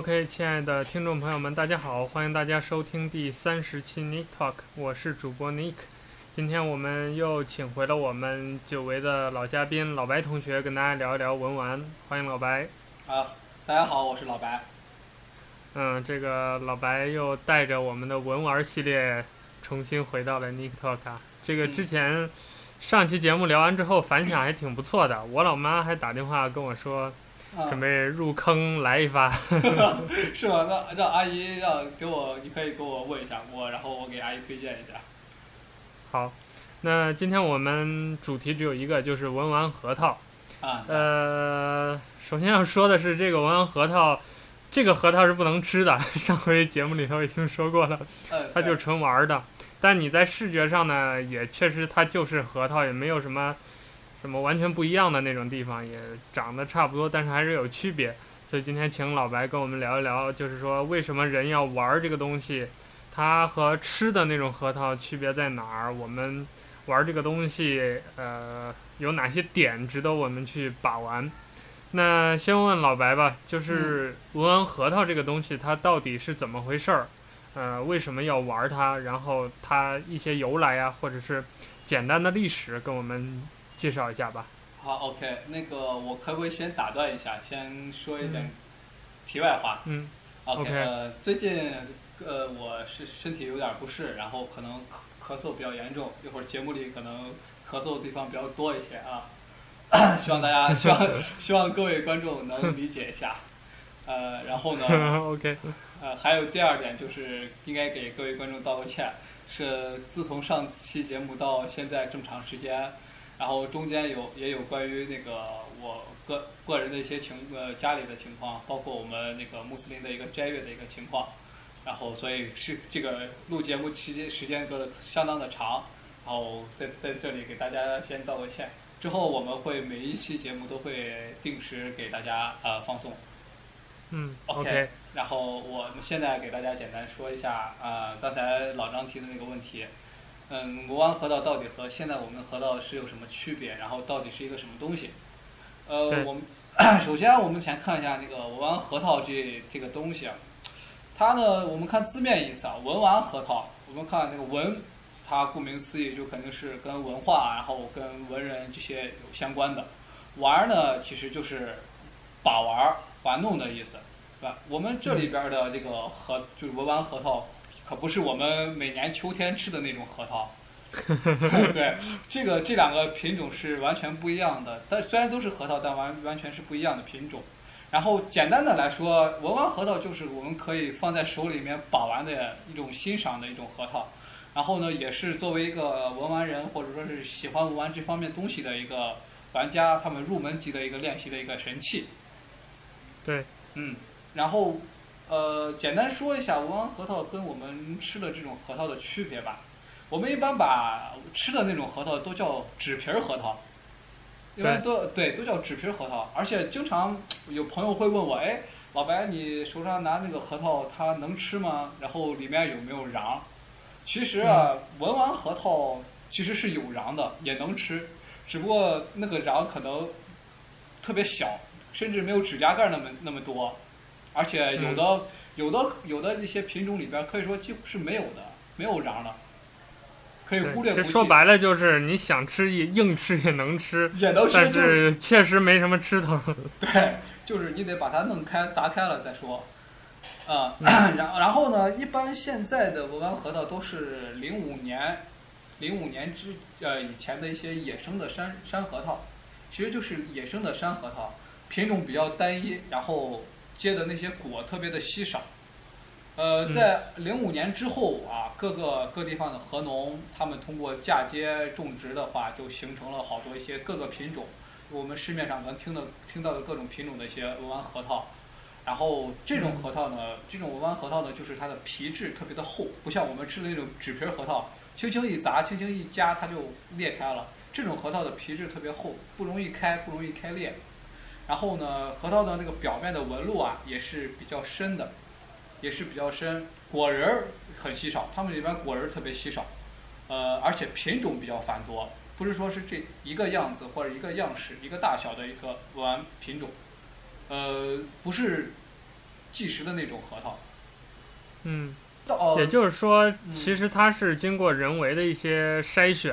OK，亲爱的听众朋友们，大家好，欢迎大家收听第三十期 Nick Talk，我是主播 Nick。今天我们又请回了我们久违的老嘉宾老白同学，跟大家聊一聊文玩。欢迎老白。啊，大家好，我是老白。嗯，这个老白又带着我们的文玩系列重新回到了 Nick Talk 啊。这个之前上期节目聊完之后，反响还挺不错的。我老妈还打电话跟我说。准备入坑来一发，是吗？那让阿姨让给我，你可以给我问一下我，然后我给阿姨推荐一下。好，那今天我们主题只有一个，就是文玩核桃。啊。呃，首先要说的是，这个文玩核桃，这个核桃是不能吃的。上回节目里头已经说过了，它就是纯玩的。但你在视觉上呢，也确实它就是核桃，也没有什么。什么完全不一样的那种地方，也长得差不多，但是还是有区别。所以今天请老白跟我们聊一聊，就是说为什么人要玩这个东西，它和吃的那种核桃区别在哪儿？我们玩这个东西，呃，有哪些点值得我们去把玩？那先问老白吧，就是文玩核桃这个东西，它到底是怎么回事儿？呃，为什么要玩它？然后它一些由来啊，或者是简单的历史，跟我们。介绍一下吧。好，OK，那个我可不可以先打断一下，先说一点题外话？嗯。OK，呃，最近呃我是身体有点不适，然后可能咳嗽比较严重，一会儿节目里可能咳嗽的地方比较多一些啊，希望大家希望希望各位观众能理解一下。呃，然后呢？OK。呃，还有第二点就是应该给各位观众道个歉，是自从上期节目到现在这么长时间。然后中间有也有关于那个我个个人的一些情呃家里的情况，包括我们那个穆斯林的一个斋月的一个情况，然后所以是这个录节目期间时间隔的相当的长，然后在在这里给大家先道个歉。之后我们会每一期节目都会定时给大家呃放送。嗯，OK。然后我们现在给大家简单说一下呃刚才老张提的那个问题。嗯，文玩核桃到底和现在我们的核桃是有什么区别？然后到底是一个什么东西？呃，我们首先我们先看一下那个文玩核桃这这个东西啊，它呢，我们看字面意思啊，文玩核桃，我们看那个文，它顾名思义就肯定是跟文化，然后跟文人这些有相关的。玩呢，其实就是把玩、玩弄的意思，对吧？我们这里边的这个核就是文玩核桃。可不是我们每年秋天吃的那种核桃，对，这个这两个品种是完全不一样的。但虽然都是核桃，但完完全是不一样的品种。然后简单的来说，文玩核桃就是我们可以放在手里面把玩的一种欣赏的一种核桃。然后呢，也是作为一个文玩人或者说是喜欢文玩这方面东西的一个玩家，他们入门级的一个练习的一个神器。对，嗯，然后。呃，简单说一下文玩核桃跟我们吃的这种核桃的区别吧。我们一般把吃的那种核桃都叫纸皮儿核桃，因为都对，都叫纸皮儿核桃。而且经常有朋友会问我，哎，老白，你手上拿那个核桃，它能吃吗？然后里面有没有瓤？其实啊，文玩核桃其实是有瓤的，也能吃，只不过那个瓤可能特别小，甚至没有指甲盖那么那么多。而且有的、嗯、有的有的一些品种里边，可以说几乎是没有的，没有瓤的，可以忽略不计。其实说白了就是你想吃也硬吃也能吃，也能吃，但是确实没什么吃头。对，就是你得把它弄开砸开了再说。啊、呃，然、嗯、然后呢，一般现在的文玩核桃都是零五年，零五年之呃以前的一些野生的山山核桃，其实就是野生的山核桃，品种比较单一，然后。结的那些果特别的稀少，呃，在零五年之后啊，各个各地方的核农，他们通过嫁接种植的话，就形成了好多一些各个品种，我们市面上能听的听到的各种品种的一些文玩核桃。然后这种核桃呢，这种文玩核桃呢，就是它的皮质特别的厚，不像我们吃的那种纸皮核桃，轻轻一砸，轻轻一夹，它就裂开了。这种核桃的皮质特别厚，不容易开，不容易开裂。然后呢，核桃的那个表面的纹路啊，也是比较深的，也是比较深。果仁儿很稀少，它们里边果仁儿特别稀少，呃，而且品种比较繁多，不是说是这一个样子或者一个样式、一个大小的一个文玩品种，呃，不是即时的那种核桃。嗯，也就是说，嗯其实它是经过人为的一些筛选，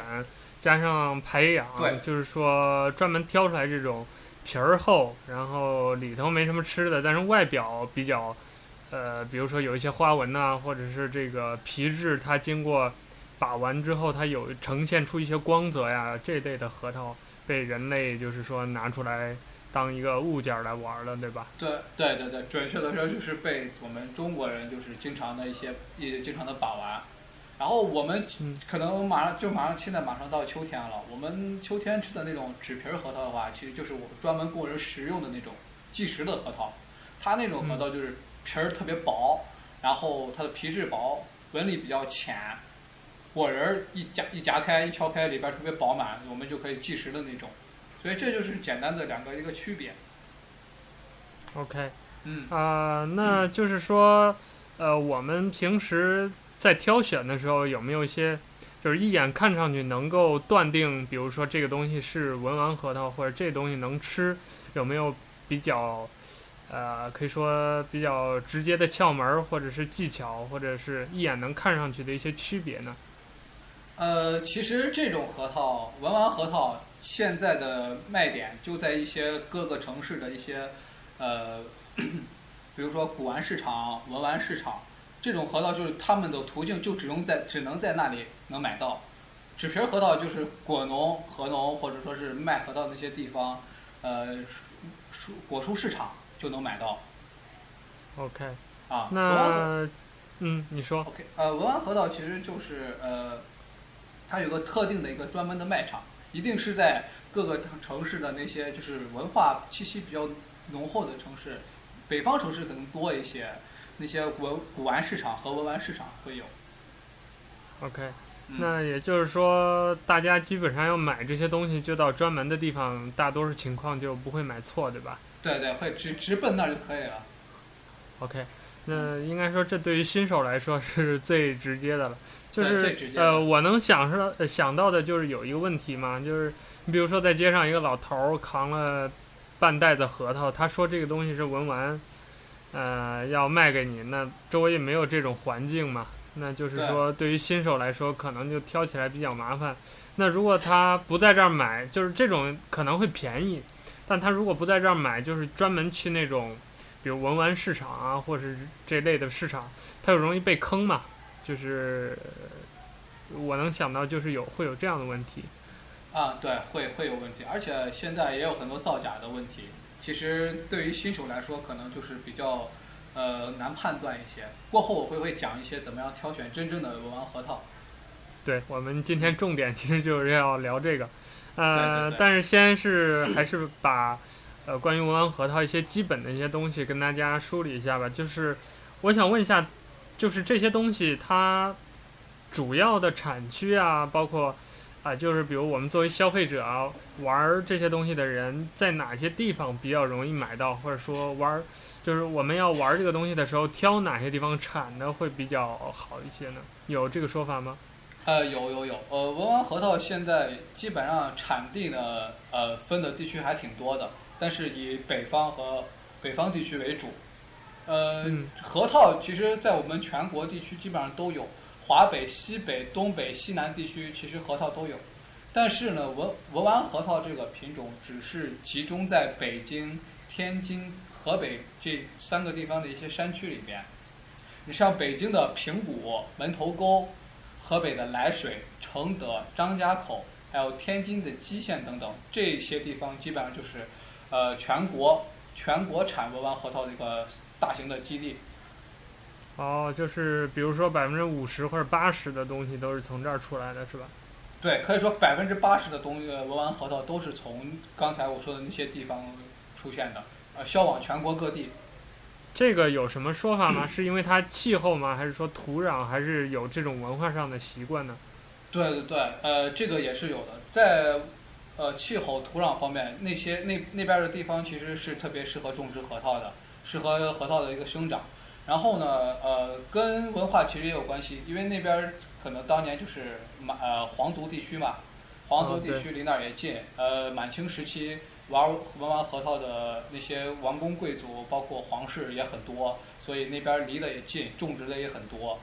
加上培养，对就是说专门挑出来这种皮儿厚，然后里头没什么吃的，但是外表比较，呃，比如说有一些花纹呐、或者是这个皮质，它经过把玩之后，它有呈现出一些光泽呀，这类的核桃被人类就是说拿出来当一个物件儿来玩了，对吧？对对对对，准确的说就是被我们中国人就是经常的一些也经常的把玩，然后我们嗯可能马上就马上现在马上到秋天了，我们秋天吃的那种纸皮儿核桃的话，其实就是我们专门供人食用的那种即食的核桃，它那种核桃就是皮儿特别薄，然后它的皮质薄，纹理比较浅，果仁儿一夹一夹开一敲开里边儿特别饱满，我们就可以即食的那种，所以这就是简单的两个一个区别。OK。嗯，啊、那就是说，呃，我们平时在挑选的时候，有没有一些，就是一眼看上去能够断定，比如说这个东西是文玩核桃，或者这东西能吃，有没有比较，呃，可以说比较直接的窍门，或者是技巧，或者是一眼能看上去的一些区别呢？呃，其实这种核桃，文玩核桃现在的卖点就在一些各个城市的一些，呃，比如说古玩市场、文玩市场，这种核桃就是他们的途径就只能在只能在那里能买到。纸皮儿核桃就是果农、核农或者说是卖核桃那些地方，呃，蔬果蔬市场就能买到 OK，啊。那，嗯，你说，OK，呃，文玩核桃其实就是呃，它有个特定的一个专门的卖场，一定是在各个城市的那些就是文化气息比较浓厚的城市，北方城市可能多一些，那些文古玩市场和文玩市场会有。OK，嗯、那也就是说，大家基本上要买这些东西，就到专门的地方，大多数情况就不会买错，对吧对对，会直直奔那儿就可以了。？OK，那应该说这对于新手来说是最直接的了。就是呃，我能想是呃想到的就是有一个问题嘛，就是你比如说在街上一个老头儿扛了半袋子核桃，他说这个东西是文玩，呃，要卖给你，那周围也没有这种环境嘛。那就是说，对于新手来说，可能就挑起来比较麻烦。那如果他不在这儿买，就是这种可能会便宜，但他如果不在这儿买，就是专门去那种，比如文玩市场啊，或是这类的市场，他就容易被坑嘛。就是我能想到，就是有会有这样的问题。啊，对，会会有问题，而且现在也有很多造假的问题。其实对于新手来说，可能就是比较。呃，难判断一些。过后我会会讲一些怎么样挑选真正的文玩核桃。对，我们今天重点其实就是要聊这个，呃，对对对但是先是还是把呃关于文玩核桃一些基本的一些东西跟大家梳理一下吧。就是我想问一下，就是这些东西它主要的产区啊，包括啊、呃，就是比如我们作为消费者啊，玩这些东西的人，在哪些地方比较容易买到，或者说玩。就是我们要玩这个东西的时候，挑哪些地方产的会比较好一些呢？有这个说法吗？呃，有有有，呃，文玩核桃现在基本上产地呢，呃，分的地区还挺多的，但是以北方和北方地区为主。呃，嗯、核桃其实在我们全国地区基本上都有，华北、西北、东北、西南地区其实核桃都有，但是呢，文文玩核桃这个品种只是集中在北京、天津。河北这三个地方的一些山区里边，你像北京的平谷、门头沟，河北的涞水、承德、张家口，还有天津的蓟县等等，这些地方基本上就是，呃，全国全国产文玩核桃的一个大型的基地。哦，就是比如说百分之五十或者八十的东西都是从这儿出来的，是吧？对，可以说百分之八十的东西文玩核桃都是从刚才我说的那些地方出现的。呃，销往全国各地，这个有什么说法吗？是因为它气候吗？还是说土壤？还是有这种文化上的习惯呢？对对对，呃，这个也是有的，在呃气候、土壤方面，那些那那边的地方其实是特别适合种植核桃的，适合核桃的一个生长。然后呢，呃，跟文化其实也有关系，因为那边可能当年就是满呃皇族地区嘛，皇族地区离那儿也近，呃，满清时期。玩文玩核桃的那些王公贵族，包括皇室也很多，所以那边离得也近，种植的也很多。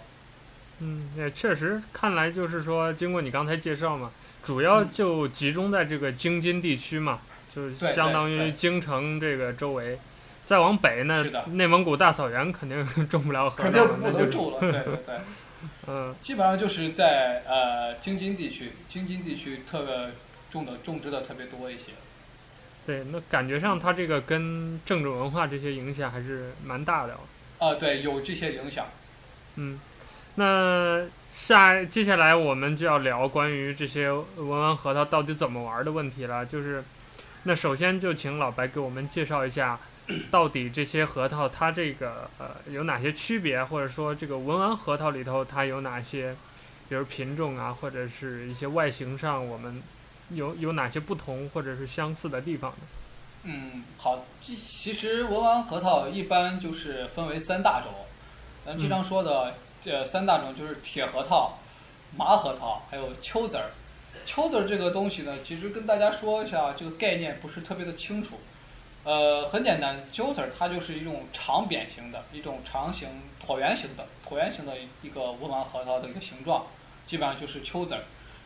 嗯，也确实，看来就是说，经过你刚才介绍嘛，主要就集中在这个京津地区嘛，嗯、就相当于京城这个周围。再往北呢，内蒙古大草原肯定 种不了核桃，肯定不能种了。对对对，嗯，基本上就是在呃京津地区，京津地区特别种的种植的特别多一些。对，那感觉上它这个跟政治文化这些影响还是蛮大的。啊、呃，对，有这些影响。嗯。那下接下来我们就要聊关于这些文玩核桃到底怎么玩的问题了。就是，那首先就请老白给我们介绍一下，到底这些核桃它这个呃有哪些区别，或者说这个文玩核桃里头它有哪些，比如品种啊，或者是一些外形上我们有有哪些不同或者是相似的地方呢？嗯，好，其实文玩核桃一般就是分为三大种，咱经常说的。嗯这三大种就是铁核桃、麻核桃，还有秋子儿。秋子儿这个东西呢，其实跟大家说一下，这个概念不是特别的清楚。呃，很简单，秋籽儿它就是一种长扁形的一种长形椭圆形的椭圆形的一个文玩核桃的一个形状，基本上就是秋籽儿。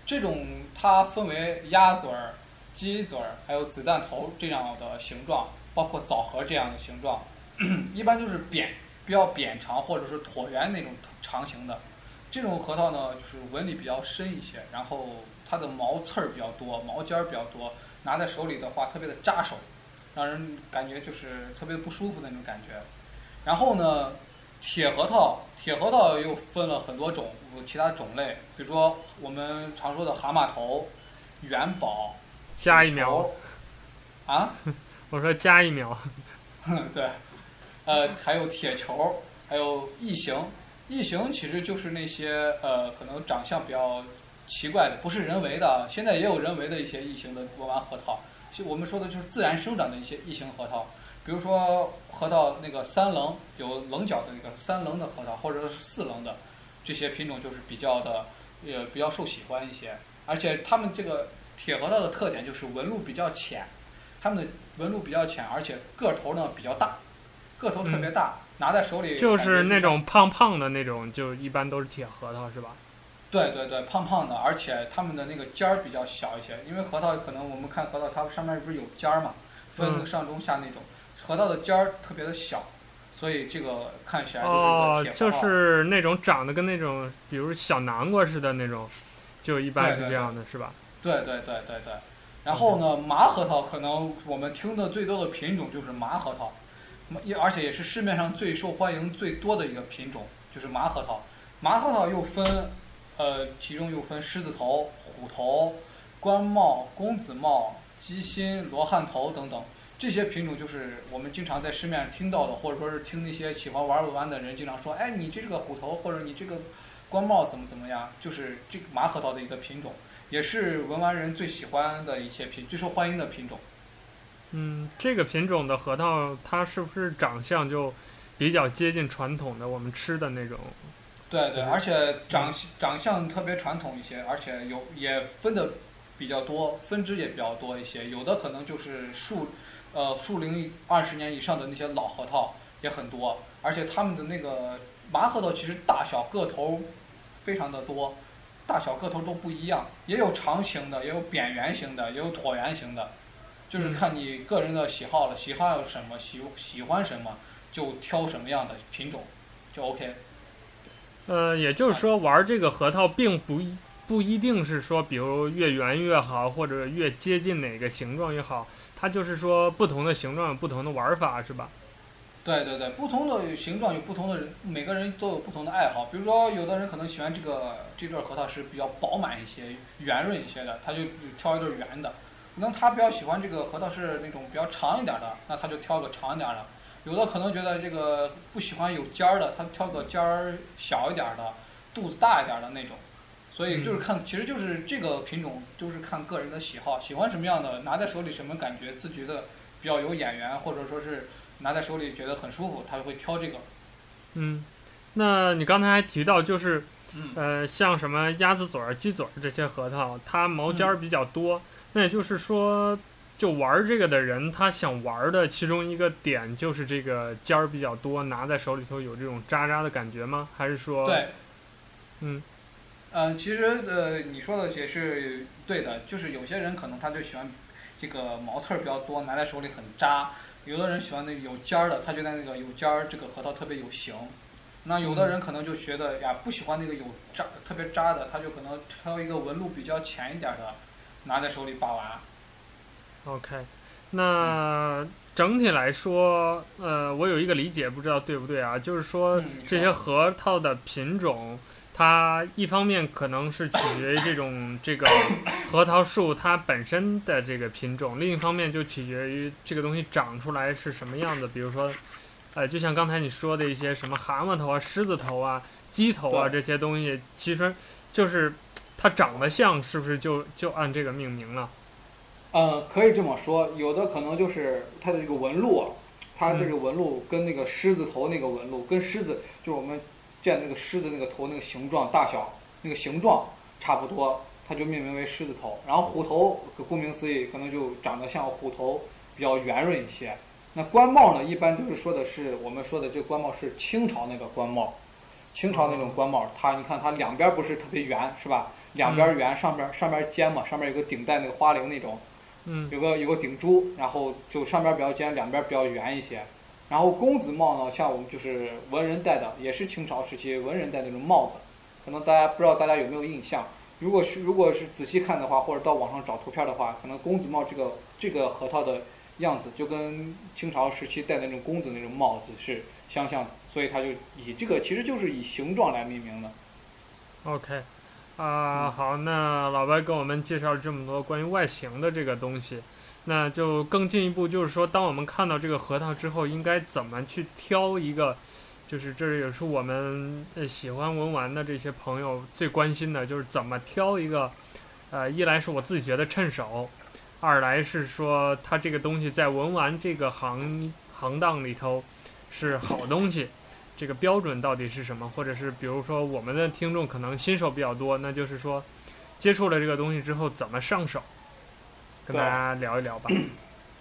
这种它分为鸭嘴儿、鸡嘴儿，还有子弹头这样的形状，包括枣核这样的形状，一般就是扁。比较扁长或者是椭圆那种长形的，这种核桃呢，就是纹理比较深一些，然后它的毛刺儿比较多，毛尖儿比较多，拿在手里的话特别的扎手，让人感觉就是特别不舒服的那种感觉。然后呢，铁核桃，铁核桃又分了很多种，其他种类，比如说我们常说的蛤蟆头、元宝，加一秒，啊？我说加一秒，对。呃，还有铁球，还有异形。异形其实就是那些呃，可能长相比较奇怪的，不是人为的。现在也有人为的一些异形的文玩核桃。其实我们说的就是自然生长的一些异形核桃，比如说核桃那个三棱，有棱角的那个三棱的核桃，或者说是四棱的这些品种，就是比较的呃比较受喜欢一些。而且它们这个铁核桃的特点就是纹路比较浅，它们的纹路比较浅，而且个头呢比较大。个头特别大，嗯、拿在手里就是那种胖胖的那种，就一般都是铁核桃，是吧？对对对，胖胖的，而且它们的那个尖儿比较小一些，因为核桃可能我们看核桃，它上面不是有尖儿嘛，分上中下那种，嗯、核桃的尖儿特别的小，所以这个看起来就是个铁核桃。哦，就是那种长得跟那种，比如小南瓜似的那种，就一般是这样的，是吧？对对对对对。然后呢，麻核桃可能我们听的最多的品种就是麻核桃。也而且也是市面上最受欢迎最多的一个品种，就是麻核桃。麻核桃又分，呃，其中又分狮子头、虎头、官帽、公子帽、鸡心、罗汉头等等。这些品种就是我们经常在市面上听到的，或者说是听那些喜欢玩文玩的人经常说：“哎，你这个虎头，或者你这个官帽怎么怎么样？”就是这个麻核桃的一个品种，也是文玩人最喜欢的一些品，最受欢迎的品种。嗯，这个品种的核桃，它是不是长相就比较接近传统的我们吃的那种？对对，而且长长相特别传统一些，而且有也分的比较多，分支也比较多一些。有的可能就是树，呃，树龄二十年以上的那些老核桃也很多，而且它们的那个麻核桃其实大小个头非常的多，大小个头都不一样，也有长形的，也有扁圆形的，也有椭圆形的。就是看你个人的喜好了，喜好什么，喜喜欢什么，就挑什么样的品种，就 OK。呃，也就是说，玩这个核桃并不不一定是说，比如越圆越好，或者越接近哪个形状越好，它就是说不同的形状有不同的玩法，是吧？对对对，不同的形状有不同的人，每个人都有不同的爱好。比如说，有的人可能喜欢这个这对核桃是比较饱满一些、圆润一些的，他就挑一对圆的。可能他比较喜欢这个核桃是那种比较长一点的，那他就挑个长一点的。有的可能觉得这个不喜欢有尖儿的，他挑个尖儿小一点的，肚子大一点的那种。所以就是看，其实就是这个品种，就是看个人的喜好，喜欢什么样的，拿在手里什么感觉，自觉的比较有眼缘，或者说是拿在手里觉得很舒服，他就会挑这个。嗯，那你刚才还提到就是，呃，像什么鸭子嘴儿、鸡嘴儿这些核桃，它毛尖儿比较多。嗯那也就是说，就玩这个的人，他想玩的其中一个点就是这个尖儿比较多，拿在手里头有这种扎扎的感觉吗？还是说？对，嗯，嗯，其实呃，你说的也是对的，就是有些人可能他就喜欢这个毛刺儿比较多，拿在手里很扎；有的人喜欢那个有尖儿的，他觉得那个有尖儿这个核桃特别有型。那有的人可能就觉得呀，不喜欢那个有扎特别扎的，他就可能挑一个纹路比较浅一点的，拿在手里把玩。OK，那整体来说，呃，我有一个理解，不知道对不对啊？就是说，这些核桃的品种，它一方面可能是取决于这种这个核桃树它本身的这个品种，另一方面就取决于这个东西长出来是什么样子。比如说，呃，就像刚才你说的一些什么蛤蟆头啊、狮子头啊、鸡头啊这些东西，其实就是它长得像，是不是就就按这个命名了？嗯，可以这么说，有的可能就是它的这个纹路啊，它这个纹路跟那个狮子头那个纹路，跟狮子就是我们见那个狮子那个头那个形状大小那个形状差不多，它就命名为狮子头。然后虎头，顾名思义，可能就长得像虎头，比较圆润一些。那官帽呢，一般就是说的是我们说的这个官帽是清朝那个官帽，清朝那种官帽，它你看它两边不是特别圆是吧？两边圆，上边上边尖嘛，上面有个顶戴那个花翎那种。嗯，有个有个顶珠，然后就上边比较尖，两边比较圆一些。然后公子帽呢，像我们就是文人戴的，也是清朝时期文人戴那种帽子。可能大家不知道大家有没有印象？如果是如果是仔细看的话，或者到网上找图片的话，可能公子帽这个这个核桃的样子，就跟清朝时期戴的那种公子那种帽子是相像的，所以它就以这个其实就是以形状来命名的。OK。啊、好，那老白跟我们介绍了这么多关于外形的这个东西，那就更进一步，就是说，当我们看到这个核桃之后，应该怎么去挑一个？就是这也是我们喜欢文玩的这些朋友最关心的，就是怎么挑一个？呃，一来是我自己觉得趁手，二来是说它这个东西在文玩这个行行当里头是好东西。这个标准到底是什么？或者是比如说我们的听众可能新手比较多，那就是说接触了这个东西之后怎么上手，跟大家聊一聊吧。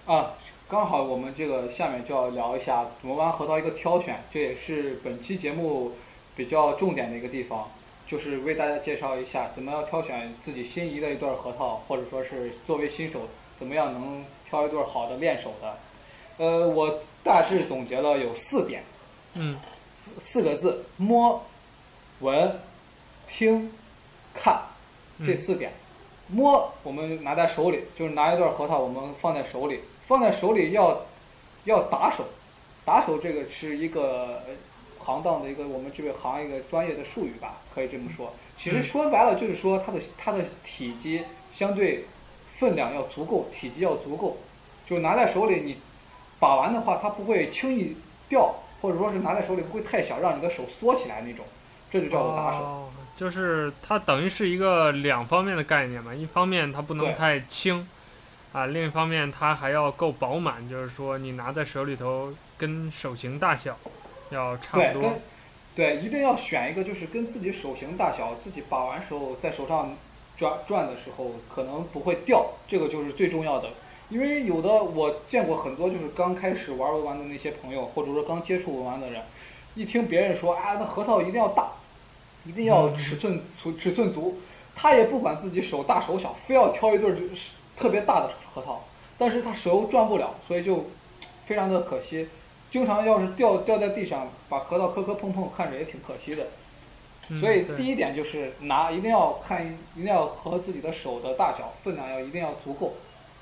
啊，刚好我们这个下面就要聊一下文玩核桃一个挑选，这也是本期节目比较重点的一个地方，就是为大家介绍一下怎么样挑选自己心仪的一对核桃，或者说是作为新手怎么样能挑一对好的练手的。呃，我大致总结了有四点。嗯。四个字：摸、闻、听、看，这四点。嗯、摸，我们拿在手里，就是拿一段核桃，我们放在手里，放在手里要要打手，打手这个是一个行当的一个我们这个行业一个专业的术语吧，可以这么说。其实说白了就是说它的它的体积相对分量要足够，体积要足够，就拿在手里你把玩的话，它不会轻易掉。或者说是拿在手里不会太小，让你的手缩起来那种，这就叫做打手。哦，就是它等于是一个两方面的概念嘛，一方面它不能太轻，啊，另一方面它还要够饱满，就是说你拿在手里头跟手型大小要差不多。对，对，一定要选一个就是跟自己手型大小，自己把玩时候在手上转转的时候可能不会掉，这个就是最重要的。因为有的我见过很多，就是刚开始玩文玩的那些朋友，或者说刚接触文玩的人，一听别人说啊，那核桃一定要大，一定要尺寸足，尺寸足，他也不管自己手大手小，非要挑一对就是特别大的核桃，但是他手又转不了，所以就非常的可惜，经常要是掉掉在地上，把核桃磕磕碰碰，看着也挺可惜的。所以第一点就是拿一定要看，一定要和自己的手的大小分量要一定要足够。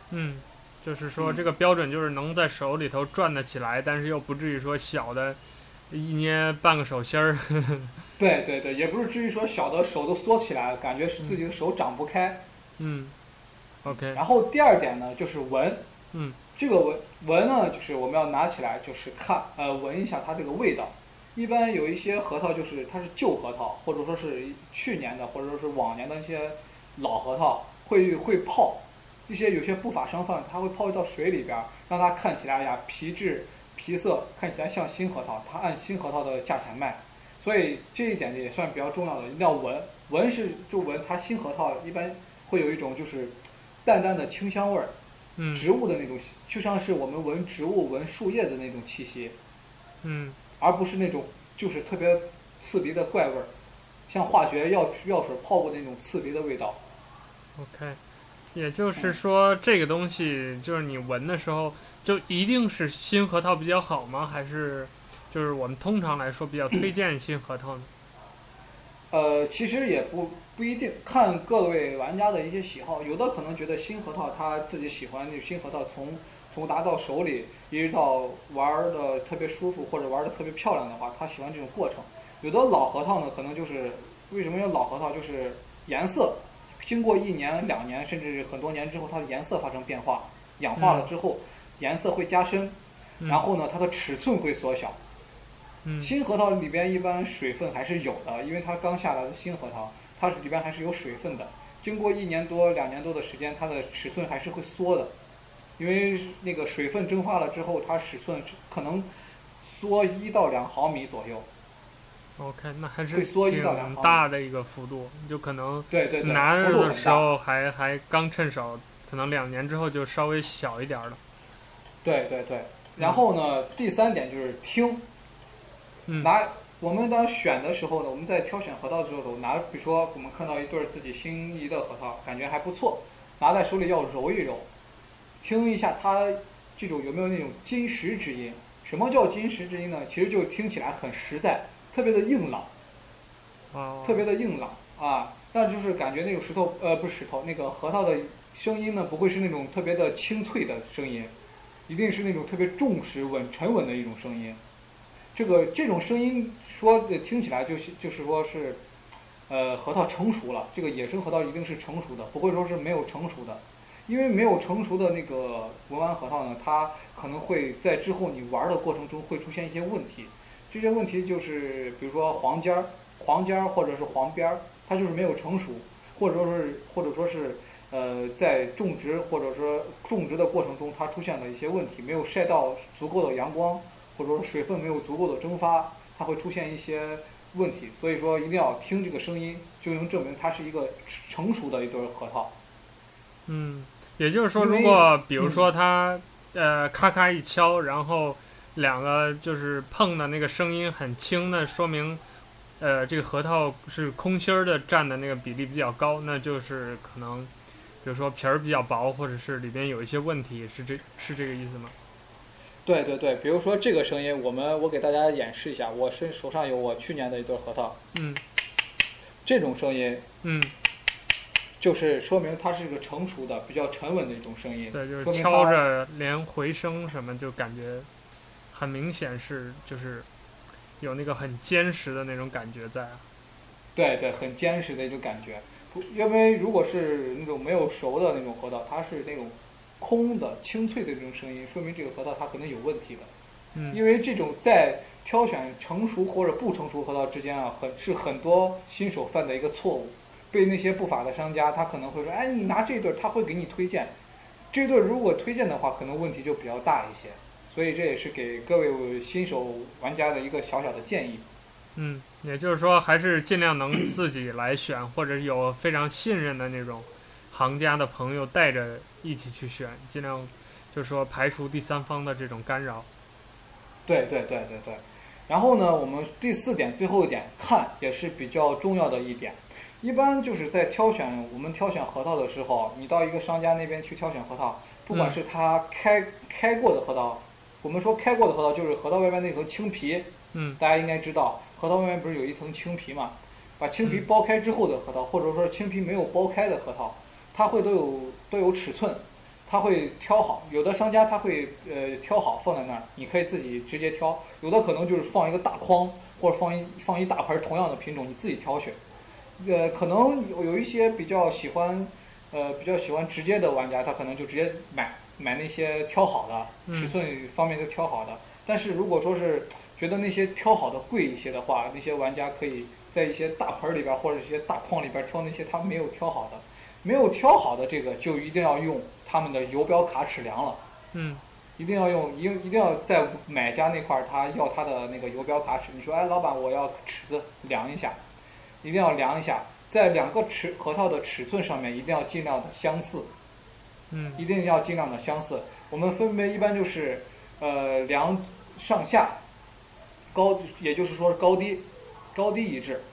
嗯。就是说，这个标准就是能在手里头转得起来，嗯、但是又不至于说小的，一捏半个手心儿。对对对，也不是至于说小的手都缩起来了，感觉是自己的手长不开。嗯。OK。然后第二点呢，就是闻。嗯。这个闻闻呢，就是我们要拿起来，就是看呃闻一下它这个味道。一般有一些核桃就是它是旧核桃，或者说是去年的，或者说是往年的一些老核桃，会会泡。一些有些不法商贩，他会泡到水里边，让它看起来呀皮质、皮色看起来像新核桃，他按新核桃的价钱卖，所以这一点也算比较重要的，一定要闻，闻是就闻它新核桃一般会有一种就是淡淡的清香味儿，植物的那种，就像是我们闻植物闻树叶子那种气息，嗯，而不是那种就是特别刺鼻的怪味儿，像化学药药水泡过那种刺鼻的味道。OK，也就是说，这个东西就是你闻的时候，就一定是新核桃比较好吗？还是就是我们通常来说比较推荐新核桃呢？呃，其实也不不一定，看各位玩家的一些喜好。有的可能觉得新核桃他自己喜欢那新核桃从从拿到手里一直到玩的特别舒服或者玩的特别漂亮的话，他喜欢这种过程。有的老核桃呢，可能就是为什么叫老核桃，就是颜色经过一年两年甚至很多年之后，它的颜色发生变化，氧化了之后，嗯、颜色会加深，然后呢，它的尺寸会缩小。新核桃里边一般水分还是有的，因为它刚下来的新核桃，它里边还是有水分的。经过一年多、两年多的时间，它的尺寸还是会缩的，因为那个水分蒸发了之后，它尺寸可能缩一到两毫米左右。OK，那还是挺大的一个幅度，就可能对对对，拿着的时候还还刚趁手，可能两年之后就稍微小一点了。对对对，然后呢，嗯、第三点就是听。拿我们当选的时候呢，我们在挑选核桃的时候，拿比如说我们看到一对自己心仪的核桃，感觉还不错，拿在手里要揉一揉，听一下它这种有没有那种金石之音。什么叫金石之音呢？其实就听起来很实在，特别的硬朗，啊，特别的硬朗啊。但就是感觉那种石头呃不是石头，那个核桃的声音呢，不会是那种特别的清脆的声音，一定是那种特别重实稳沉稳的一种声音。这个这种声音说听起来就是就是说是，呃，核桃成熟了。这个野生核桃一定是成熟的，不会说是没有成熟的，因为没有成熟的那个文玩核桃呢，它可能会在之后你玩的过程中会出现一些问题。这些问题就是比如说黄尖儿、黄尖儿或者是黄边儿，它就是没有成熟，或者说是或者说是呃在种植或者说种植的过程中它出现了一些问题，没有晒到足够的阳光。或者说水分没有足够的蒸发，它会出现一些问题。所以说一定要听这个声音，就能证明它是一个成熟的一对核桃。嗯，也就是说，如果比如说它、呃咔咔一敲，然后两个就是碰的那个声音很轻，那说明呃这个核桃是空心儿的占的那个比例比较高，那就是可能比如说皮儿比较薄，或者是里边有一些问题，是这是这个意思吗？对对对，比如说这个声音，我们我给大家演示一下。我身手上有我去年的一对核桃，嗯，这种声音，嗯，就是说明它是一个成熟的、比较沉稳的一种声音。对，就是敲着连回声什么，就感觉很明显是就是有那个很坚实的那种感觉在。对对，很坚实的一种感觉。不，因为如果是那种没有熟的那种核桃，它是那种。空的清脆的那种声音，说明这个核桃它可能有问题的。嗯，因为这种在挑选成熟或者不成熟核桃之间啊，很是很多新手犯的一个错误。被那些不法的商家，他可能会说，哎，你拿这对，他会给你推荐。这对如果推荐的话，可能问题就比较大一些。所以这也是给各位新手玩家的一个小小的建议。嗯，也就是说，还是尽量能自己来选，或者有非常信任的那种行家的朋友带着。一起去选，尽量就是说排除第三方的这种干扰。对对对对对。然后呢，我们第四点，最后一点，看也是比较重要的一点。一般就是在挑选我们挑选核桃的时候，你到一个商家那边去挑选核桃，不管是他开、嗯、开过的核桃，我们说开过的核桃就是核桃外面那层青皮，嗯，大家应该知道，核桃外面不是有一层青皮嘛？把青皮剥开之后的核桃，嗯、或者说青皮没有剥开的核桃。它会都有都有尺寸，它会挑好，有的商家他会呃挑好放在那儿，你可以自己直接挑。有的可能就是放一个大筐，或者放一放一大盆同样的品种，你自己挑选。呃，可能有有一些比较喜欢，呃比较喜欢直接的玩家，他可能就直接买买那些挑好的，尺寸方面都挑好的。嗯。但是如果说是觉得那些挑好的贵一些的话，那些玩家可以在一些大盆里边或者一些大框里边挑那些他没有挑好的。没有挑好的这个，就一定要用他们的游标卡尺量了。嗯，一定要用，一一定要在买家那块儿，他要他的那个游标卡尺。你说，哎，老板，我要尺子量一下，一定要量一下，在两个尺核桃的尺寸上面一定要尽量的相似。嗯，一定要尽量的相似。我们分别一般就是，呃，量上下，高，也就是说高低，高低一致，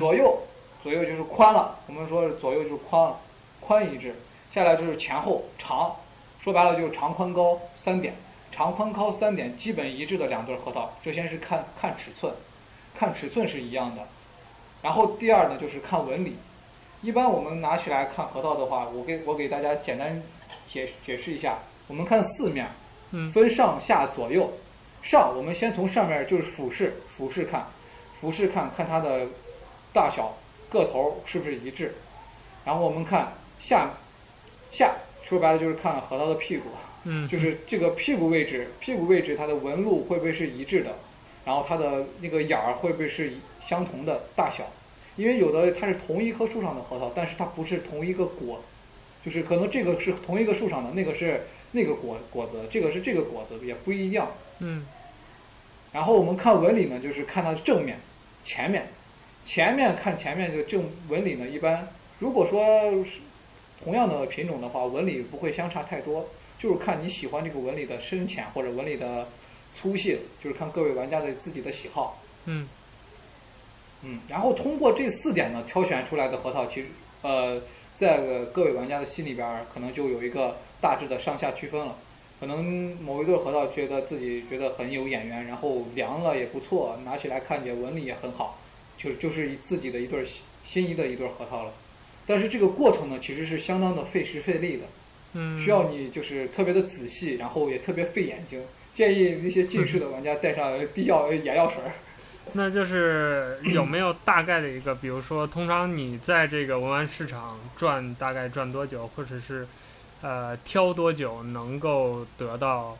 左右，左右就是宽了。我们说左右就是宽了，宽一致。下来就是前后长，说白了就是长宽高三点，长宽高三点基本一致的两对核桃。这先是看看尺寸，看尺寸是一样的。然后第二呢就是看纹理。一般我们拿起来看核桃的话，我给我给大家简单解解释一下。我们看四面，分上下左右。上我们先从上面就是俯视，俯视看，俯视看看它的大小个头是不是一致。然后我们看下，下说白了就是看核桃的屁股，就是这个屁股位置，屁股位置它的纹路会不会是一致的，然后它的那个眼儿会不会是相同的大小。因为有的它是同一棵树上的核桃，但是它不是同一个果，就是可能这个是同一个树上的，那个是那个果果子，这个是这个果子也不一样。嗯。然后我们看纹理呢，就是看它的正面、前面，前面看前面的正纹理呢，一般如果说同样的品种的话，纹理不会相差太多，就是看你喜欢这个纹理的深浅或者纹理的粗细，就是看各位玩家的自己的喜好。嗯。嗯，然后通过这四点呢，挑选出来的核桃，其实，呃，在各位玩家的心里边儿，可能就有一个大致的上下区分了。可能某一对核桃觉得自己觉得很有眼缘，然后量了也不错，拿起来看起来纹理也很好，就就是自己的一对心仪的一对核桃了。但是这个过程呢，其实是相当的费时费力的，嗯，需要你就是特别的仔细，然后也特别费眼睛。建议那些近视的玩家带上滴药眼药水。那就是 有没有大概的一个，比如说，通常你在这个文玩市场转大概转多久，或者是，呃，挑多久能够得到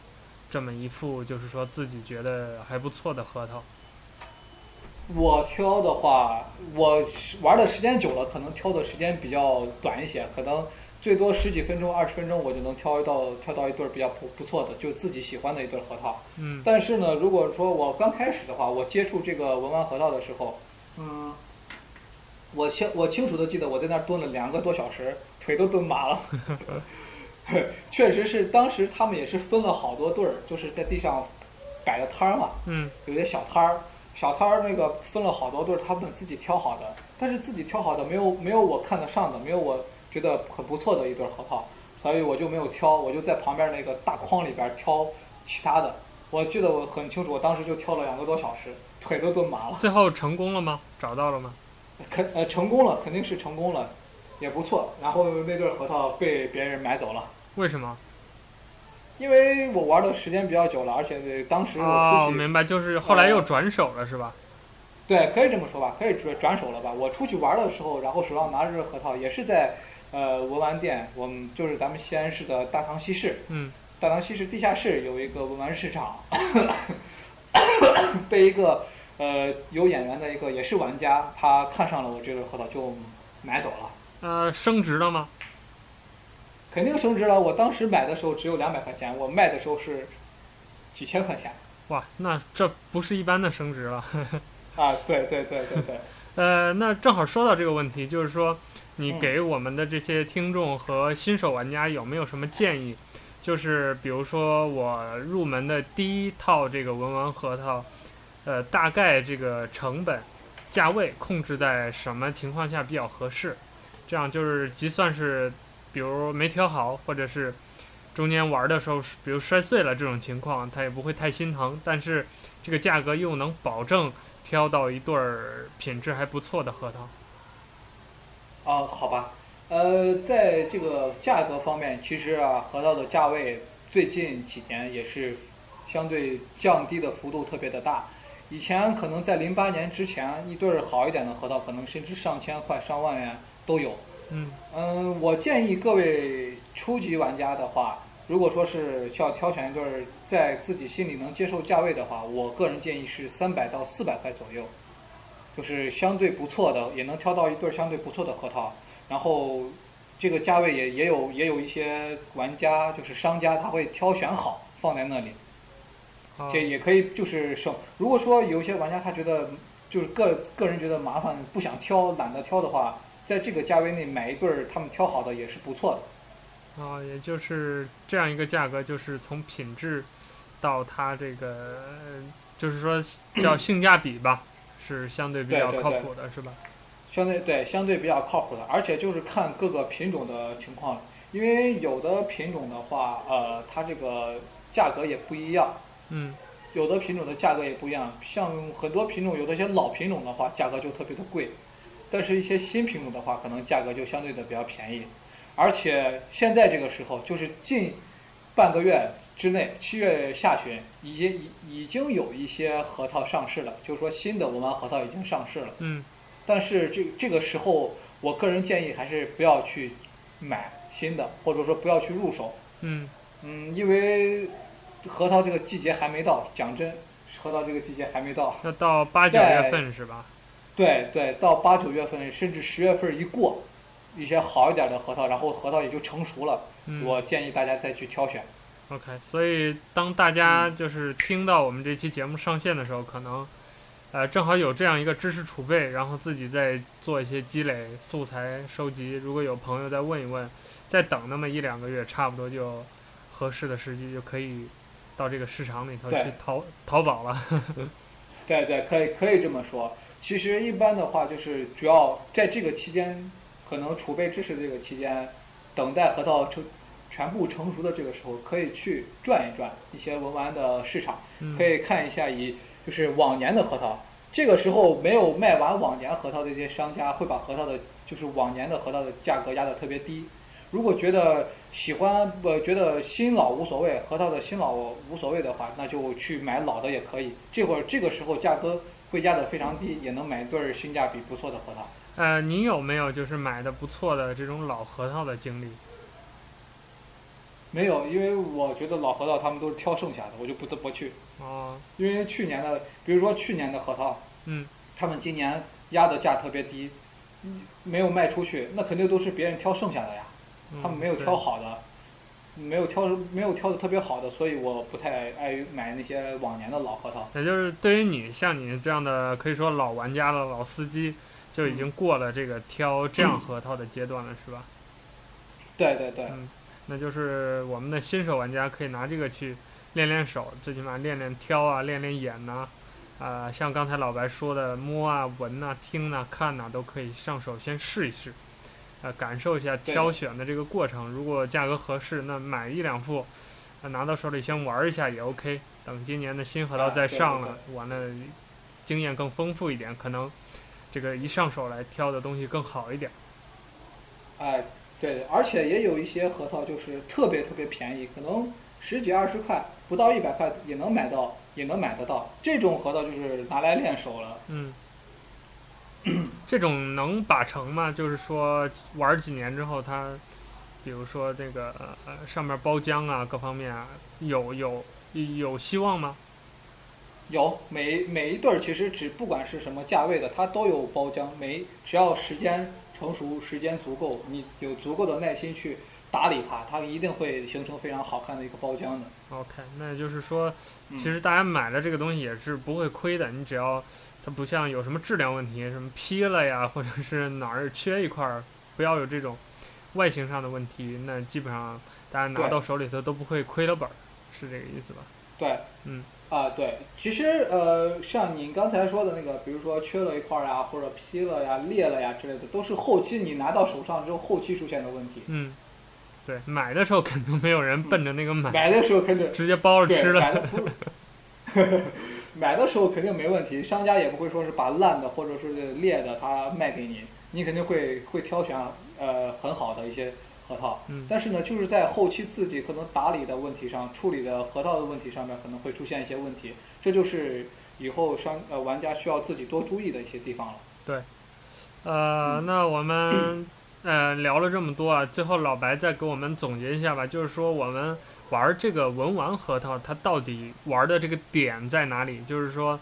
这么一副，就是说自己觉得还不错的核桃？我挑的话，我玩的时间久了，可能挑的时间比较短一些，可能。最多十几分钟、二十分钟，我就能挑一到挑到一对比较不不错的，就自己喜欢的一对核桃。嗯。但是呢，如果说我刚开始的话，我接触这个文玩核桃的时候，嗯，我清我清楚的记得我在那儿蹲了两个多小时，腿都蹲麻了。确实是，当时他们也是分了好多对儿，就是在地上摆的摊儿嘛。嗯。有些小摊儿，小摊儿那个分了好多对儿，他们自己挑好的，但是自己挑好的没有没有我看得上的，没有我。觉得很不错的一对核桃，所以我就没有挑，我就在旁边那个大筐里边挑其他的。我记得我很清楚，我当时就挑了两个多小时，腿都蹲麻了。最后成功了吗？找到了吗？肯呃成功了，肯定是成功了，也不错。然后那对核桃被别人买走了。为什么？因为我玩的时间比较久了，而且当时我出去。哦，明白，就是后来又转手了，呃，是吧？对，可以这么说吧，可以转转手了吧？我出去玩的时候，然后手上拿着核桃，也是在。呃，文玩店，我们就是咱们西安市的大唐西市。嗯。大唐西市地下室有一个文玩市场，被一个呃有眼缘的一个也是玩家，他看上了我这个核桃，就买走了。呃，升值了吗？肯定升值了。我当时买的时候只有两百块钱，我卖的时候是几千块钱。哇，那这不是一般的升值了。啊，对对对对对。呃，那正好说到这个问题，就是说。你给我们的这些听众和新手玩家有没有什么建议？就是比如说我入门的第一套这个文玩核桃，呃，大概这个成本、价位控制在什么情况下比较合适？这样就是即算是比如没挑好，或者是中间玩的时候比如摔碎了这种情况，他也不会太心疼。但是这个价格又能保证挑到一对儿品质还不错的核桃。啊，好吧，呃，在这个价格方面，其实啊，核桃的价位最近几年也是相对降低的幅度特别的大。以前可能在零八年之前，一对儿好一点的核桃，可能甚至上千块、上万元都有。嗯嗯，我建议各位初级玩家的话，如果说是需要挑选一对在自己心里能接受价位的话，我个人建议是三百到四百块左右。就是相对不错的，也能挑到一对相对不错的核桃，然后这个价位也也有也有一些玩家就是商家他会挑选好放在那里，这也可以就是省。如果说有些玩家他觉得就是个个人觉得麻烦不想挑懒得挑的话，在这个价位内买一对他们挑好的也是不错的。哦，也就是这样一个价格，就是从品质到它这个，就是说叫性价比吧，是相对比较靠谱的，是吧？相对对，相对比较靠谱的，而且就是看各个品种的情况，因为有的品种的话，呃，它这个价格也不一样。嗯。有的品种的价格也不一样，像很多品种，有的一些老品种的话，价格就特别的贵，但是一些新品种的话，可能价格就相对的比较便宜。而且现在这个时候，就是近半个月之内，七月下旬已经已已经有一些核桃上市了，就是说新的文玩核桃已经上市了。嗯。但是这这个时候，我个人建议还是不要去买新的，或者说不要去入手。嗯。嗯，因为。核桃这个季节还没到，讲真，核桃这个季节还没到。要到八九月份是吧？对对，到八九月份，甚至十月份一过，一些好一点的核桃，然后核桃也就成熟了。嗯、我建议大家再去挑选。OK，所以当大家就是听到我们这期节目上线的时候，嗯、可能，呃，正好有这样一个知识储备，然后自己再做一些积累素材收集。如果有朋友再问一问，再等那么一两个月，差不多就合适的时机就可以。到这个市场里头去淘淘宝了，对对，可以可以这么说。其实一般的话，就是主要在这个期间，可能储备知识这个期间，等待核桃成全部成熟的这个时候，可以去转一转一些文玩的市场，可以看一下以就是往年的核桃。这个时候没有卖完往年核桃的一些商家，会把核桃的，就是往年的核桃的价格压得特别低。如果觉得喜欢，呃觉得新老无所谓，核桃的新老无所谓的话，那就去买老的也可以。这会儿这个时候价格会压得非常低，也能买一对儿性价比不错的核桃。呃，你有没有就是买的不错的这种老核桃的经历？没有，因为我觉得老核桃他们都是挑剩下的，我就不不去。哦。因为去年的，比如说去年的核桃，嗯，他们今年压的价特别低，没有卖出去，那肯定都是别人挑剩下的呀。他们没有挑好的，嗯、没有挑没有挑的特别好的，所以我不太爱买那些往年的老核桃。也就是对于你像你这样的可以说老玩家的老司机，就已经过了这个挑这样核桃的阶段了，嗯、是吧？对对对。嗯，那就是我们的新手玩家可以拿这个去练练手，最起码练练挑啊，练练眼呐，啊、呃，像刚才老白说的摸啊、闻啊、听啊、看啊，都可以上手先试一试。呃，感受一下挑选的这个过程，如果价格合适，那买一两副，呃，拿到手里先玩一下也 OK。等今年的新核桃再上了，完了，经验更丰富一点，可能这个一上手来挑的东西更好一点。哎，对，而且也有一些核桃就是特别特别便宜，可能十几二十块，不到一百块也能买到，也能买得到。这种核桃就是拿来练手了。嗯。这种能把成吗？就是说玩几年之后，它，比如说这个呃上面包浆啊，各方面啊，有有有希望吗？有，每每一对儿其实只不管是什么价位的，它都有包浆。每只要时间成熟，时间足够，你有足够的耐心去打理它，它一定会形成非常好看的一个包浆的。OK，那就是说，其实大家买的这个东西也是不会亏的，你只要。它不像有什么质量问题，什么劈了呀，或者是哪儿缺一块儿，不要有这种外形上的问题，那基本上大家拿到手里头都不会亏了本儿，是这个意思吧？对，嗯，啊对，其实呃，像您刚才说的那个，比如说缺了一块呀，或者劈了呀、裂了呀之类的，都是后期你拿到手上之后后期出现的问题。嗯，对，买的时候肯定没有人奔着那个买，嗯、买的时候肯定直接包着吃了。买的时候肯定没问题，商家也不会说是把烂的或者是裂的他卖给你，你肯定会会挑选呃很好的一些核桃。嗯。但是呢，就是在后期自己可能打理的问题上，处理的核桃的问题上面可能会出现一些问题，这就是以后商呃玩家需要自己多注意的一些地方了。对。呃，嗯、那我们呃聊了这么多啊，最后老白再给我们总结一下吧，就是说我们。玩这个文玩核桃，它到底玩的这个点在哪里？就是说，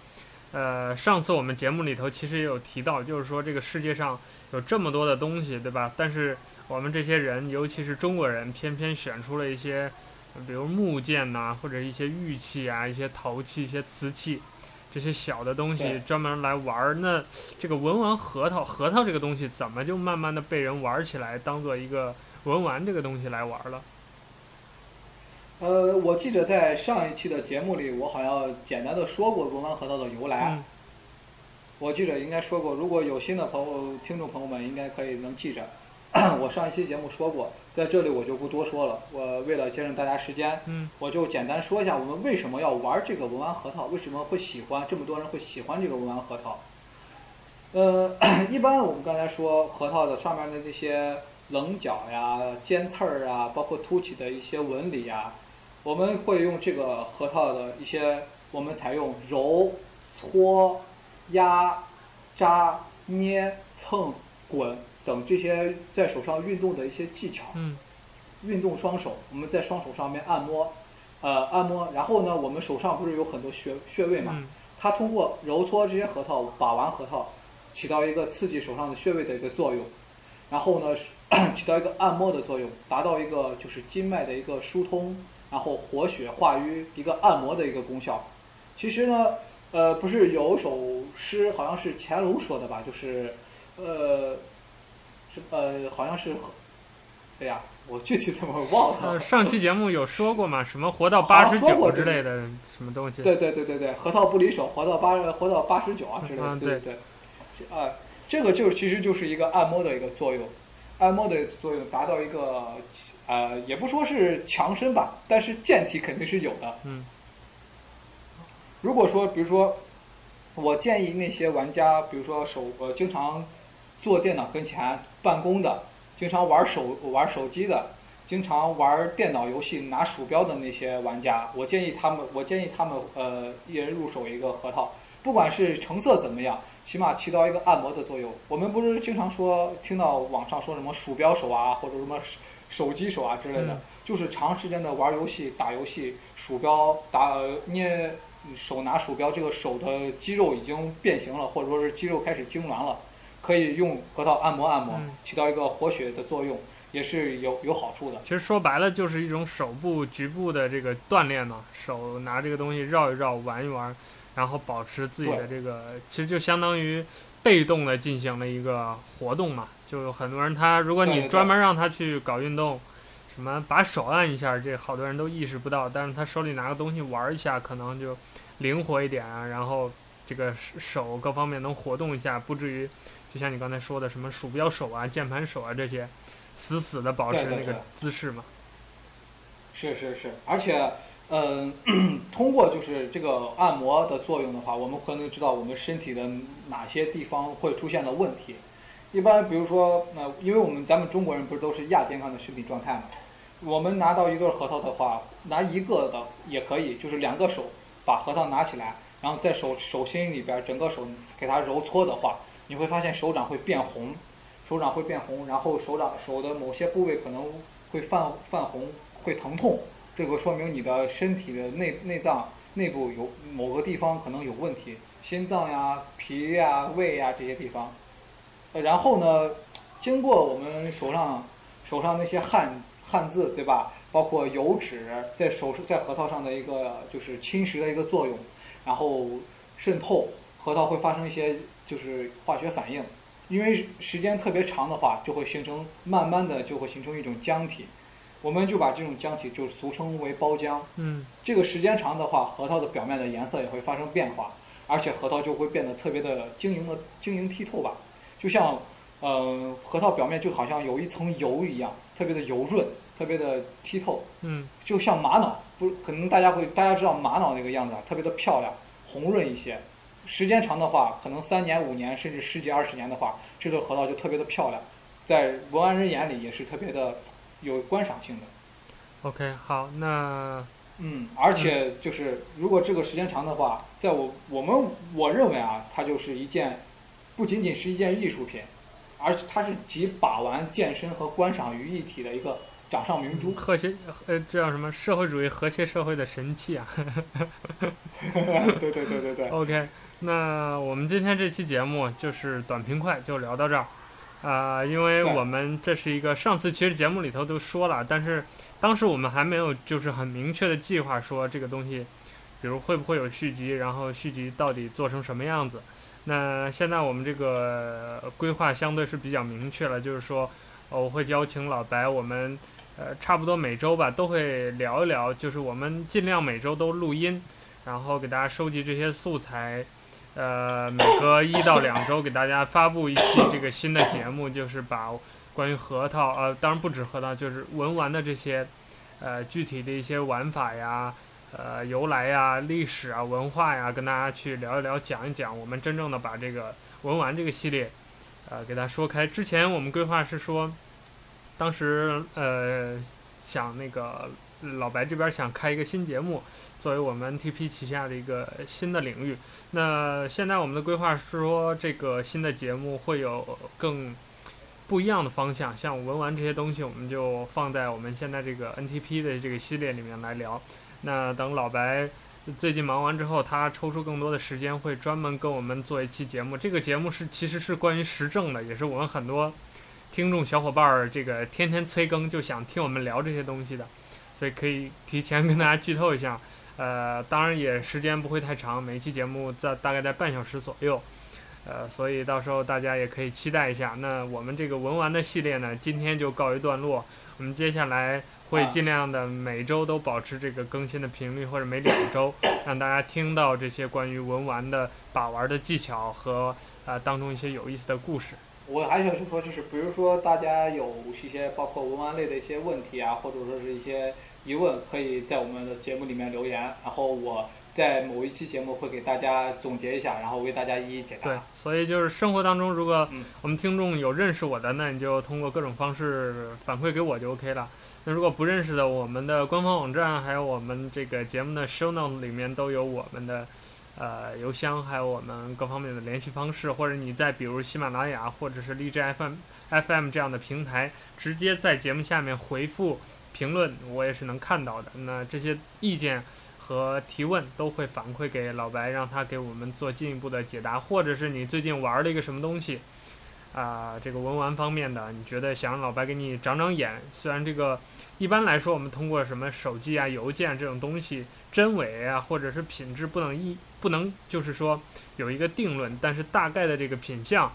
呃，上次我们节目里头其实也有提到，就是说这个世界上有这么多的东西，对吧？但是我们这些人，尤其是中国人，偏偏选出了一些，比如木剑呐、啊，或者一些玉器啊，一些陶器、一些瓷器，这些小的东西专门来玩儿。那这个文玩核桃，核桃这个东西怎么就慢慢的被人玩起来，当做一个文玩这个东西来玩了？呃，我记得在上一期的节目里，我好像简单的说过文玩核桃的由来。嗯、我记得应该说过，如果有新的朋友、听众朋友们，应该可以能记着。我上一期节目说过，在这里我就不多说了。我为了节省大家时间，嗯，我就简单说一下我们为什么要玩这个文玩核桃，为什么会喜欢这么多人会喜欢这个文玩核桃。呃，一般我们刚才说核桃的上面的那些棱角呀、尖刺儿啊，包括凸起的一些纹理呀。我们会用这个核桃的一些，我们采用揉、搓、压、扎、捏、蹭、滚等这些在手上运动的一些技巧。嗯。运动双手，我们在双手上面按摩，呃，按摩。然后呢，我们手上不是有很多穴穴位嘛？嗯。它通过揉搓这些核桃，把玩核桃，起到一个刺激手上的穴位的一个作用。然后呢，起到一个按摩的作用，达到一个就是经脉的一个疏通。然后活血化瘀，一个按摩的一个功效。其实呢，呃，不是有首诗，好像是乾隆说的吧？就是，呃，是呃，好像是，哎呀，我具体怎么忘了。呃，上期节目有说过嘛？什么活到八十九之类的什么东西？对对对对对，核桃不离手，活到八活到八十九啊之类的。嗯、对对对。啊，这个就是其实就是一个按摩的一个作用，按摩的作用达到一个。呃，也不说是强身吧，但是健体肯定是有的。嗯。如果说，比如说，我建议那些玩家，比如说手呃经常坐电脑跟前办公的，经常玩手玩手机的，经常玩电脑游戏拿鼠标的那些玩家，我建议他们，我建议他们呃一人入手一个核桃，不管是成色怎么样，起码起到一个按摩的作用。我们不是经常说听到网上说什么鼠标手啊，或者什么。手机手啊之类的，嗯、就是长时间的玩游戏、打游戏，鼠标打捏手拿鼠标，这个手的肌肉已经变形了，或者说是肌肉开始痉挛了，可以用核桃按摩按摩，嗯、起到一个活血的作用，也是有有好处的。其实说白了就是一种手部局部的这个锻炼嘛，手拿这个东西绕一绕、玩一玩，然后保持自己的这个，其实就相当于被动的进行了一个活动嘛。就有很多人，他如果你专门让他去搞运动，什么把手按一下，这好多人都意识不到。但是他手里拿个东西玩一下，可能就灵活一点啊，然后这个手各方面能活动一下，不至于就像你刚才说的什么鼠标手啊、键盘手啊这些，死死的保持那个姿势嘛。是是是，而且，嗯、呃，通过就是这个按摩的作用的话，我们可能知道我们身体的哪些地方会出现的问题。一般比如说，那、呃、因为我们咱们中国人不是都是亚健康的身体状态嘛，我们拿到一个核桃的话，拿一个的也可以，就是两个手把核桃拿起来，然后在手手心里边整个手给它揉搓的话，你会发现手掌会变红，手掌会变红，然后手掌手的某些部位可能会泛泛红，会疼痛，这个说明你的身体的内内脏内部有某个地方可能有问题，心脏呀、脾呀、胃呀这些地方。然后呢，经过我们手上手上那些汗汗渍，对吧？包括油脂在手在核桃上的一个就是侵蚀的一个作用，然后渗透核桃会发生一些就是化学反应，因为时间特别长的话，就会形成慢慢的就会形成一种浆体，我们就把这种浆体就俗称为包浆。嗯，这个时间长的话，核桃的表面的颜色也会发生变化，而且核桃就会变得特别的晶莹的晶莹剔透吧。就像，呃，核桃表面就好像有一层油一样，特别的油润，特别的剔透。嗯。就像玛瑙，不，可能大家会大家知道玛瑙那个样子啊，特别的漂亮，红润一些。时间长的话，可能三年、五年，甚至十几、二十年的话，这个核桃就特别的漂亮，在文玩人眼里也是特别的有观赏性的。OK，好，那。嗯，而且就是如果这个时间长的话，在我我们我认为啊，它就是一件。不仅仅是一件艺术品，而它是集把玩、健身和观赏于一体的一个掌上明珠。和谐，呃，这叫什么？社会主义和谐社会的神器啊！对对对对对。OK，那我们今天这期节目就是短平快，就聊到这儿。啊、呃，因为我们这是一个上次其实节目里头都说了，但是当时我们还没有就是很明确的计划说这个东西，比如会不会有续集，然后续集到底做成什么样子。那现在我们这个规划相对是比较明确了，就是说，我会邀请老白，我们呃，差不多每周吧都会聊一聊，就是我们尽量每周都录音，然后给大家收集这些素材，呃，每隔一到两周给大家发布一期这个新的节目，就是把关于核桃，呃，当然不止核桃，就是文玩的这些，呃，具体的一些玩法呀，呃，由来呀、历史啊、文化呀，跟大家去聊一聊，讲一讲，我们真正的把这个文玩这个系列，呃，给大家说开。之前我们规划是说。当时呃想那个老白这边想开一个新节目，作为我们 NTP 旗下的一个新的领域。那现在我们的规划是说，这个新的节目会有更不一样的方向，像文玩这些东西，我们就放在我们现在这个 NTP 的这个系列里面来聊。那等老白最近忙完之后，他抽出更多的时间，会专门跟我们做一期节目。这个节目是其实是关于时政的，也是我们很多。听众小伙伴儿，这个天天催更就想听我们聊这些东西的，所以可以提前跟大家剧透一下，呃，当然也时间不会太长，每一期节目在大概在半小时左右，呃，所以到时候大家也可以期待一下。那我们这个文玩的系列呢，今天就告一段落，我们接下来会尽量的每周都保持这个更新的频率，或者每两周，让大家听到这些关于文玩的把玩的技巧和呃当中一些有意思的故事。我还想说，就是比如说，大家有一些包括文玩类的一些问题啊，或者说是一些疑问，可以在我们的节目里面留言，然后我在某一期节目会给大家总结一下，然后为大家一一解答。对，所以就是生活当中，如果我们听众有认识我的，那你就通过各种方式反馈给我就 OK 了。那如果不认识的，我们的官方网站还有我们这个节目的 show note 里面都有我们的。呃，邮箱还有我们各方面的联系方式，或者你在比如喜马拉雅或者是荔枝 FM FM 这样的平台，直接在节目下面回复评论，我也是能看到的。那这些意见和提问都会反馈给老白，让他给我们做进一步的解答，或者是你最近玩了一个什么东西，啊、这个文玩方面的，你觉得想让老白给你长长眼，虽然这个。一般来说，我们通过什么手机啊、邮件这种东西，真伪啊，或者是品质不能一不能就是说有一个定论，但是大概的这个品相，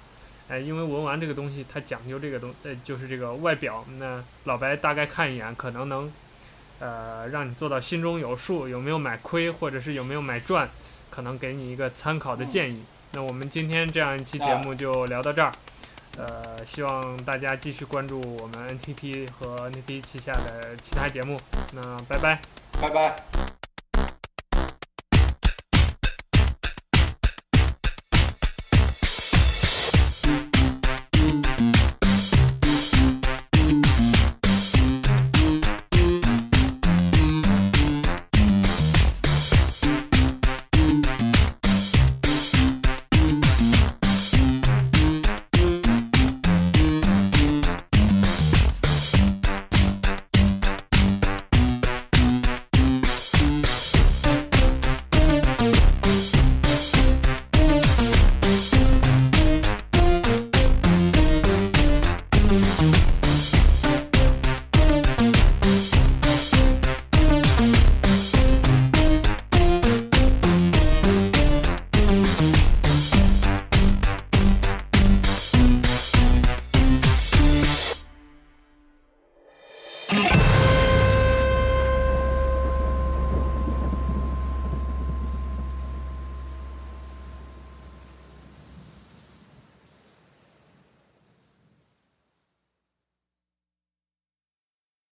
哎，因为文玩这个东西它讲究这个东，呃，就是这个外表，那老白大概看一眼，可能能，呃，让你做到心中有数，有没有买亏，或者是有没有买赚，可能给你一个参考的建议。那我们今天这样一期节目就聊到这儿。呃，希望大家继续关注我们 NTP 和 NTP 旗下的其他节目。那拜拜，拜拜。